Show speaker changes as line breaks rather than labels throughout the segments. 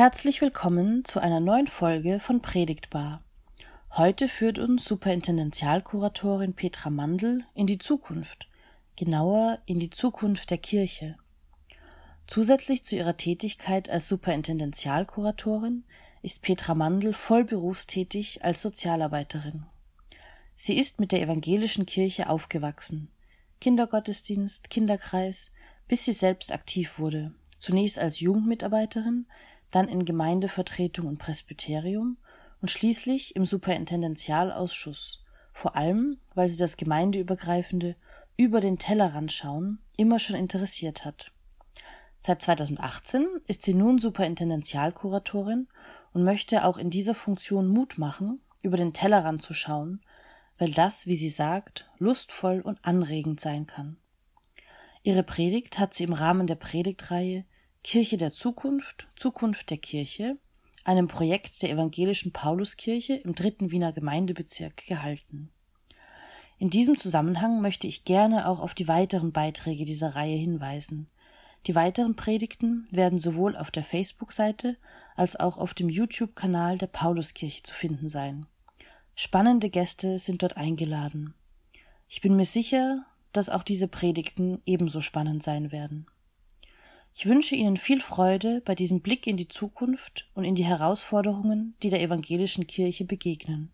Herzlich willkommen zu einer neuen Folge von Predigtbar. Heute führt uns Superintendentialkuratorin Petra Mandl in die Zukunft, genauer in die Zukunft der Kirche. Zusätzlich zu ihrer Tätigkeit als Superintendentialkuratorin ist Petra Mandl voll berufstätig als Sozialarbeiterin. Sie ist mit der evangelischen Kirche aufgewachsen. Kindergottesdienst, Kinderkreis, bis sie selbst aktiv wurde, zunächst als Jugendmitarbeiterin, dann in Gemeindevertretung und Presbyterium und schließlich im Superintendentialausschuss, vor allem, weil sie das gemeindeübergreifende über den Tellerrand schauen immer schon interessiert hat. Seit 2018 ist sie nun Superintendentialkuratorin und möchte auch in dieser Funktion Mut machen, über den Tellerrand zu schauen, weil das, wie sie sagt, lustvoll und anregend sein kann. Ihre Predigt hat sie im Rahmen der Predigtreihe Kirche der Zukunft, Zukunft der Kirche, einem Projekt der evangelischen Pauluskirche im dritten Wiener Gemeindebezirk gehalten. In diesem Zusammenhang möchte ich gerne auch auf die weiteren Beiträge dieser Reihe hinweisen. Die weiteren Predigten werden sowohl auf der Facebook-Seite als auch auf dem YouTube-Kanal der Pauluskirche zu finden sein. Spannende Gäste sind dort eingeladen. Ich bin mir sicher, dass auch diese Predigten ebenso spannend sein werden. Ich wünsche Ihnen viel Freude bei diesem Blick in die Zukunft und in die Herausforderungen, die der evangelischen Kirche begegnen.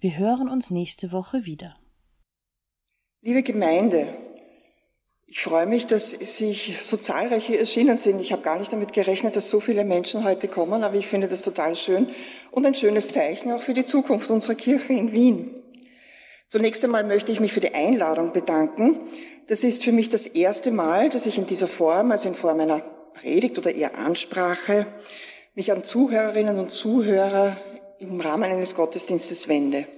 Wir hören uns nächste Woche wieder.
Liebe Gemeinde, ich freue mich, dass sich so zahlreiche erschienen sind. Ich habe gar nicht damit gerechnet, dass so viele Menschen heute kommen, aber ich finde das total schön und ein schönes Zeichen auch für die Zukunft unserer Kirche in Wien. Zunächst einmal möchte ich mich für die Einladung bedanken. Das ist für mich das erste Mal, dass ich in dieser Form, also in Form einer Predigt oder eher Ansprache, mich an Zuhörerinnen und Zuhörer im Rahmen eines Gottesdienstes wende.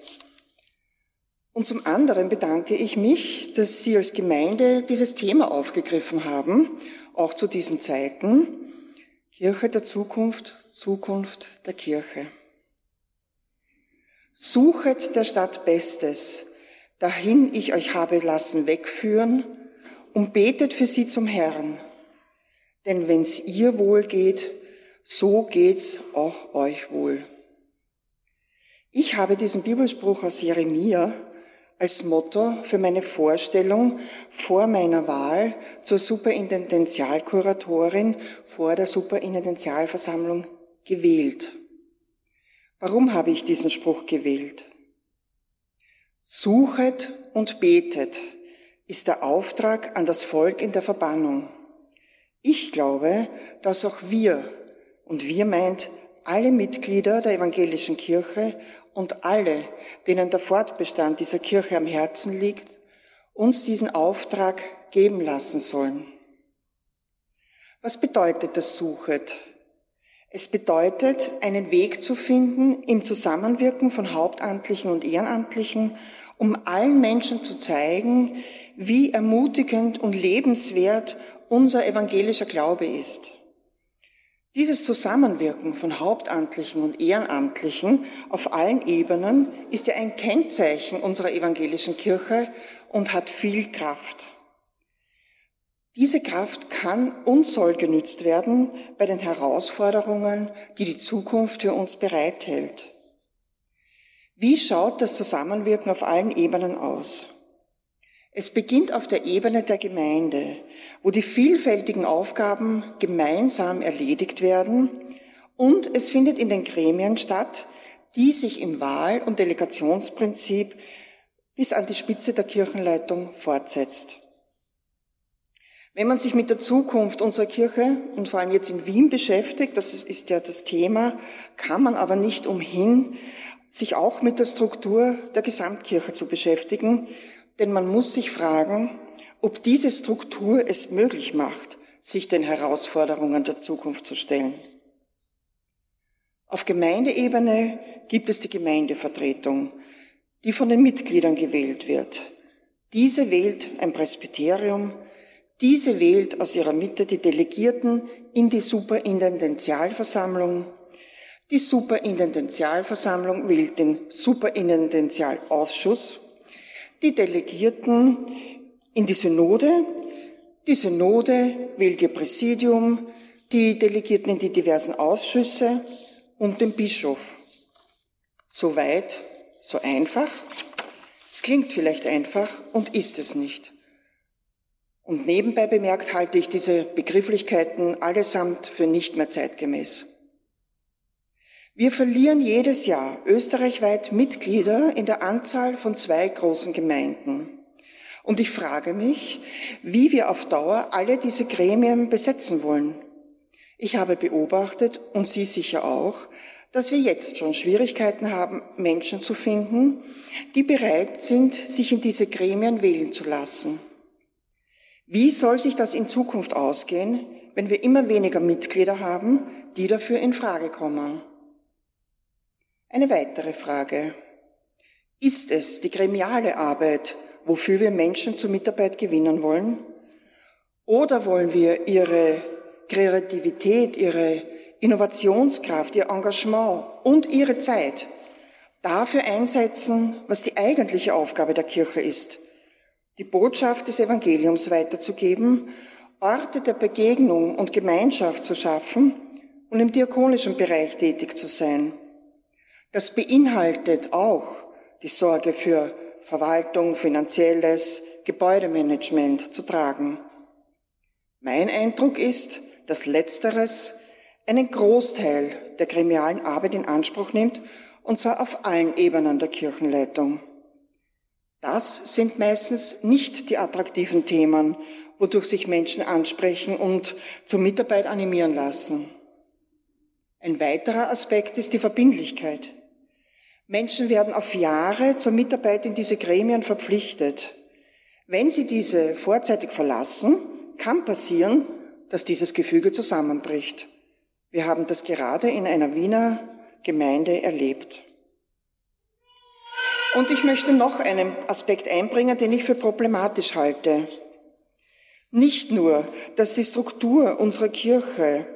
Und zum anderen bedanke ich mich, dass Sie als Gemeinde dieses Thema aufgegriffen haben, auch zu diesen Zeiten. Kirche der Zukunft, Zukunft der Kirche. Suchet der Stadt Bestes, dahin ich euch habe lassen wegführen, und betet für sie zum Herrn. Denn wenn's ihr wohl geht, so geht's auch euch wohl. Ich habe diesen Bibelspruch aus Jeremia als Motto für meine Vorstellung vor meiner Wahl zur Superintendentialkuratorin vor der Superintendentialversammlung gewählt. Warum habe ich diesen Spruch gewählt? Suchet und betet ist der Auftrag an das Volk in der Verbannung. Ich glaube, dass auch wir, und wir meint alle Mitglieder der evangelischen Kirche und alle, denen der Fortbestand dieser Kirche am Herzen liegt, uns diesen Auftrag geben lassen sollen. Was bedeutet das Suchet? Es bedeutet, einen Weg zu finden im Zusammenwirken von Hauptamtlichen und Ehrenamtlichen, um allen Menschen zu zeigen, wie ermutigend und lebenswert unser evangelischer Glaube ist. Dieses Zusammenwirken von Hauptamtlichen und Ehrenamtlichen auf allen Ebenen ist ja ein Kennzeichen unserer evangelischen Kirche und hat viel Kraft. Diese Kraft kann und soll genützt werden bei den Herausforderungen, die die Zukunft für uns bereithält. Wie schaut das Zusammenwirken auf allen Ebenen aus? Es beginnt auf der Ebene der Gemeinde, wo die vielfältigen Aufgaben gemeinsam erledigt werden und es findet in den Gremien statt, die sich im Wahl- und Delegationsprinzip bis an die Spitze der Kirchenleitung fortsetzt. Wenn man sich mit der Zukunft unserer Kirche und vor allem jetzt in Wien beschäftigt, das ist ja das Thema, kann man aber nicht umhin, sich auch mit der Struktur der Gesamtkirche zu beschäftigen, denn man muss sich fragen, ob diese Struktur es möglich macht, sich den Herausforderungen der Zukunft zu stellen. Auf Gemeindeebene gibt es die Gemeindevertretung, die von den Mitgliedern gewählt wird. Diese wählt ein Presbyterium, diese wählt aus ihrer Mitte die Delegierten in die Superintendentialversammlung. Die Superintendentialversammlung wählt den Superintendentialausschuss. Die Delegierten in die Synode. Die Synode wählt ihr Präsidium. die Delegierten in die diversen Ausschüsse und den Bischof. So weit, so einfach. Es klingt vielleicht einfach und ist es nicht. Und nebenbei bemerkt halte ich diese Begrifflichkeiten allesamt für nicht mehr zeitgemäß. Wir verlieren jedes Jahr österreichweit Mitglieder in der Anzahl von zwei großen Gemeinden. Und ich frage mich, wie wir auf Dauer alle diese Gremien besetzen wollen. Ich habe beobachtet, und Sie sicher auch, dass wir jetzt schon Schwierigkeiten haben, Menschen zu finden, die bereit sind, sich in diese Gremien wählen zu lassen. Wie soll sich das in Zukunft ausgehen, wenn wir immer weniger Mitglieder haben, die dafür in Frage kommen? Eine weitere Frage. Ist es die gremiale Arbeit, wofür wir Menschen zur Mitarbeit gewinnen wollen? Oder wollen wir ihre Kreativität, ihre Innovationskraft, ihr Engagement und ihre Zeit dafür einsetzen, was die eigentliche Aufgabe der Kirche ist, die Botschaft des Evangeliums weiterzugeben, Orte der Begegnung und Gemeinschaft zu schaffen und im diakonischen Bereich tätig zu sein. Das beinhaltet auch die Sorge für Verwaltung, finanzielles, Gebäudemanagement zu tragen. Mein Eindruck ist, dass letzteres einen Großteil der gremialen Arbeit in Anspruch nimmt, und zwar auf allen Ebenen der Kirchenleitung. Das sind meistens nicht die attraktiven Themen, wodurch sich Menschen ansprechen und zur Mitarbeit animieren lassen. Ein weiterer Aspekt ist die Verbindlichkeit. Menschen werden auf Jahre zur Mitarbeit in diese Gremien verpflichtet. Wenn sie diese vorzeitig verlassen, kann passieren, dass dieses Gefüge zusammenbricht. Wir haben das gerade in einer Wiener Gemeinde erlebt. Und ich möchte noch einen Aspekt einbringen, den ich für problematisch halte. Nicht nur, dass die Struktur unserer Kirche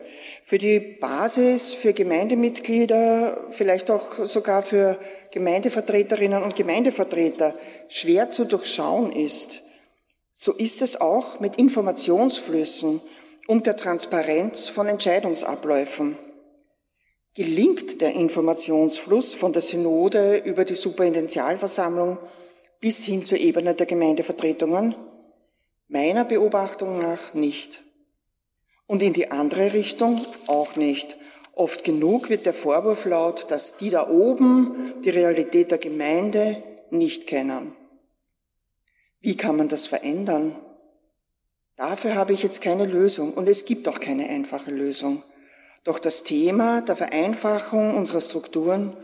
für die Basis, für Gemeindemitglieder, vielleicht auch sogar für Gemeindevertreterinnen und Gemeindevertreter schwer zu durchschauen ist, so ist es auch mit Informationsflüssen und der Transparenz von Entscheidungsabläufen. Gelingt der Informationsfluss von der Synode über die Superintendialversammlung bis hin zur Ebene der Gemeindevertretungen? Meiner Beobachtung nach nicht. Und in die andere Richtung auch nicht. Oft genug wird der Vorwurf laut, dass die da oben die Realität der Gemeinde nicht kennen. Wie kann man das verändern? Dafür habe ich jetzt keine Lösung und es gibt auch keine einfache Lösung. Doch das Thema der Vereinfachung unserer Strukturen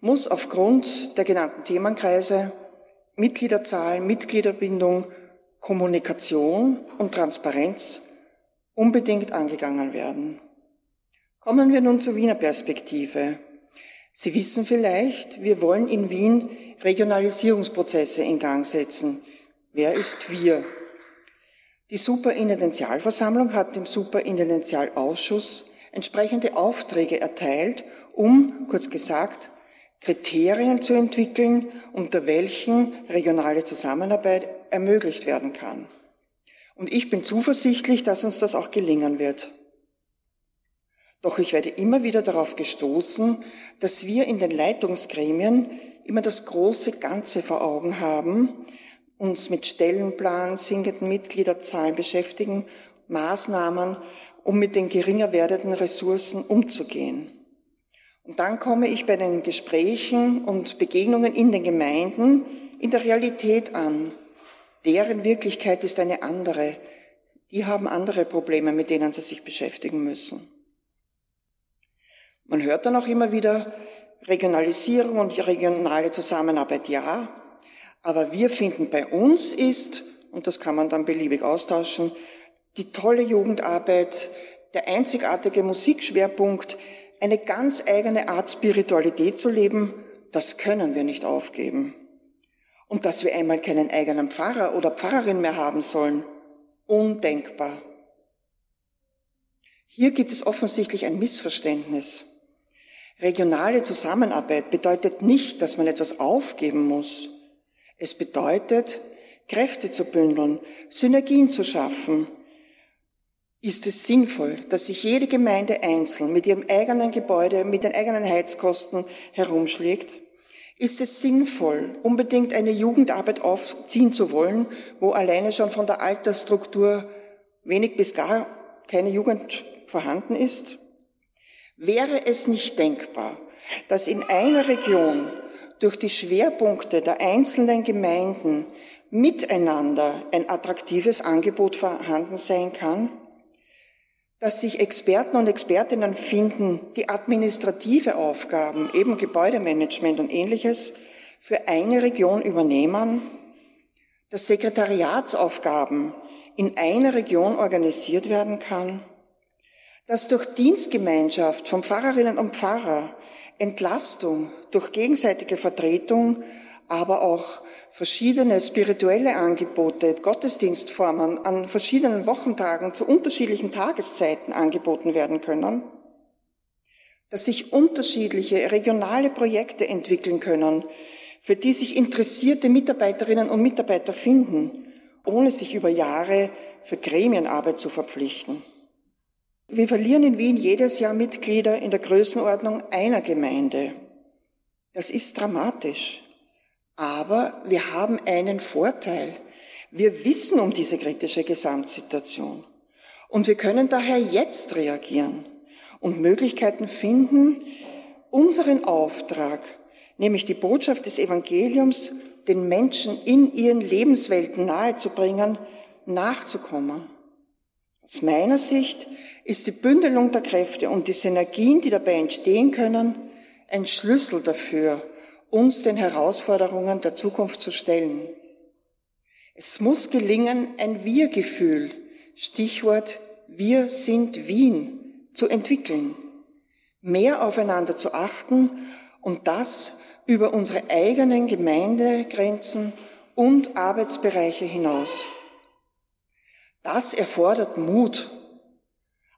muss aufgrund der genannten Themenkreise Mitgliederzahl, Mitgliederbindung Kommunikation und Transparenz unbedingt angegangen werden. Kommen wir nun zur Wiener Perspektive. Sie wissen vielleicht, wir wollen in Wien Regionalisierungsprozesse in Gang setzen. Wer ist wir? Die Superintendenzialversammlung hat dem Superintendenzialausschuss entsprechende Aufträge erteilt, um, kurz gesagt, Kriterien zu entwickeln, unter welchen regionale Zusammenarbeit ermöglicht werden kann. Und ich bin zuversichtlich, dass uns das auch gelingen wird. Doch ich werde immer wieder darauf gestoßen, dass wir in den Leitungsgremien immer das große Ganze vor Augen haben, uns mit Stellenplan, sinkenden Mitgliederzahlen beschäftigen, Maßnahmen, um mit den geringer werdenden Ressourcen umzugehen. Und dann komme ich bei den Gesprächen und Begegnungen in den Gemeinden in der Realität an. Deren Wirklichkeit ist eine andere. Die haben andere Probleme, mit denen sie sich beschäftigen müssen. Man hört dann auch immer wieder Regionalisierung und regionale Zusammenarbeit, ja. Aber wir finden bei uns ist, und das kann man dann beliebig austauschen, die tolle Jugendarbeit, der einzigartige Musikschwerpunkt, eine ganz eigene Art Spiritualität zu leben, das können wir nicht aufgeben. Und dass wir einmal keinen eigenen Pfarrer oder Pfarrerin mehr haben sollen, undenkbar. Hier gibt es offensichtlich ein Missverständnis. Regionale Zusammenarbeit bedeutet nicht, dass man etwas aufgeben muss. Es bedeutet, Kräfte zu bündeln, Synergien zu schaffen, Ist es sinnvoll, dass sich jede Gemeinde einzeln mit ihrem eigenen Gebäude, mit den eigenen Heizkosten herumschlägt? Ist es sinnvoll, unbedingt eine Jugendarbeit aufziehen zu wollen, wo alleine schon von der Altersstruktur wenig bis gar keine Jugend vorhanden ist? Wäre es nicht denkbar, dass in einer Region durch die Schwerpunkte der einzelnen Gemeinden miteinander ein attraktives Angebot vorhanden sein kann? Dass sich Experten und Expertinnen finden, die administrative Aufgaben, eben Gebäudemanagement und ähnliches, für eine Region übernehmen, dass Sekretariatsaufgaben in einer Region organisiert werden kann, dass durch Dienstgemeinschaft von Pfarrerinnen und Pfarrer Entlastung durch gegenseitige Vertretung, aber auch verschiedene spirituelle Angebote, Gottesdienstformen an verschiedenen Wochentagen zu unterschiedlichen Tageszeiten angeboten werden können, dass sich unterschiedliche regionale Projekte entwickeln können, für die sich interessierte Mitarbeiterinnen und Mitarbeiter finden, ohne sich über Jahre für Gremienarbeit zu verpflichten. Wir verlieren in Wien jedes Jahr Mitglieder in der Größenordnung einer Gemeinde. Das ist dramatisch. Aber wir haben einen Vorteil. Wir wissen um diese kritische Gesamtsituation. Und wir können daher jetzt reagieren und Möglichkeiten finden, unseren Auftrag, nämlich die Botschaft des Evangeliums, den Menschen in ihren Lebenswelten nahezubringen, nachzukommen. Aus meiner Sicht ist die Bündelung der Kräfte und die Synergien, die dabei entstehen können, ein Schlüssel dafür, uns den Herausforderungen der Zukunft zu stellen. Es muss gelingen, ein Wir-Gefühl, Stichwort Wir sind Wien, zu entwickeln, mehr aufeinander zu achten und das über unsere eigenen Gemeindegrenzen und Arbeitsbereiche hinaus. Das erfordert Mut.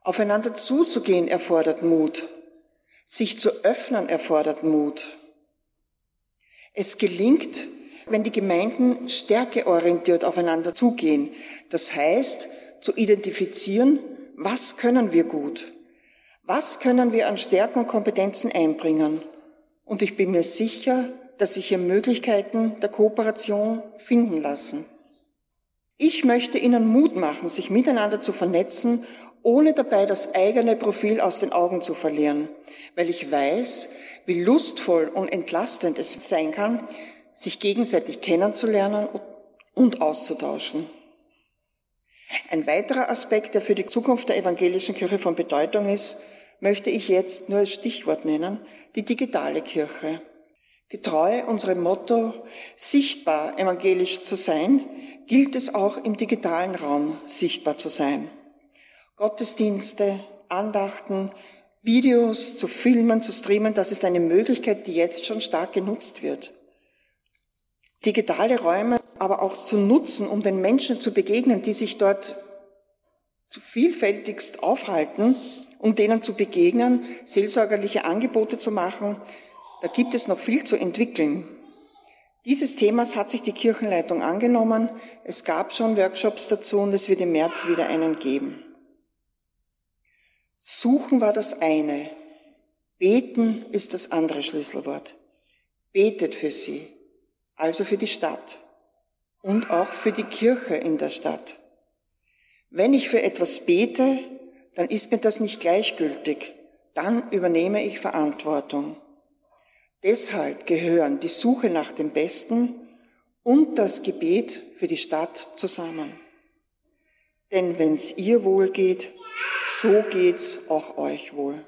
Aufeinander zuzugehen erfordert Mut. Sich zu öffnen erfordert Mut. Es gelingt, wenn die Gemeinden stärkeorientiert aufeinander zugehen. Das heißt, zu identifizieren, was können wir gut? Was können wir an Stärken und Kompetenzen einbringen? Und ich bin mir sicher, dass sich hier Möglichkeiten der Kooperation finden lassen. Ich möchte Ihnen Mut machen, sich miteinander zu vernetzen ohne dabei das eigene Profil aus den Augen zu verlieren, weil ich weiß, wie lustvoll und entlastend es sein kann, sich gegenseitig kennenzulernen und auszutauschen. Ein weiterer Aspekt, der für die Zukunft der evangelischen Kirche von Bedeutung ist, möchte ich jetzt nur als Stichwort nennen, die digitale Kirche. Getreu unserem Motto, sichtbar evangelisch zu sein, gilt es auch im digitalen Raum sichtbar zu sein. Gottesdienste, Andachten, Videos zu filmen, zu streamen, das ist eine Möglichkeit, die jetzt schon stark genutzt wird. Digitale Räume aber auch zu nutzen, um den Menschen zu begegnen, die sich dort zu vielfältigst aufhalten, um denen zu begegnen, seelsorgerliche Angebote zu machen, da gibt es noch viel zu entwickeln. Dieses Themas hat sich die Kirchenleitung angenommen. Es gab schon Workshops dazu und es wird im März wieder einen geben. Suchen war das eine. Beten ist das andere Schlüsselwort. Betet für sie, also für die Stadt und auch für die Kirche in der Stadt. Wenn ich für etwas bete, dann ist mir das nicht gleichgültig. Dann übernehme ich Verantwortung. Deshalb gehören die Suche nach dem Besten und das Gebet für die Stadt zusammen. Denn wenn's ihr wohl geht, so geht's auch euch wohl.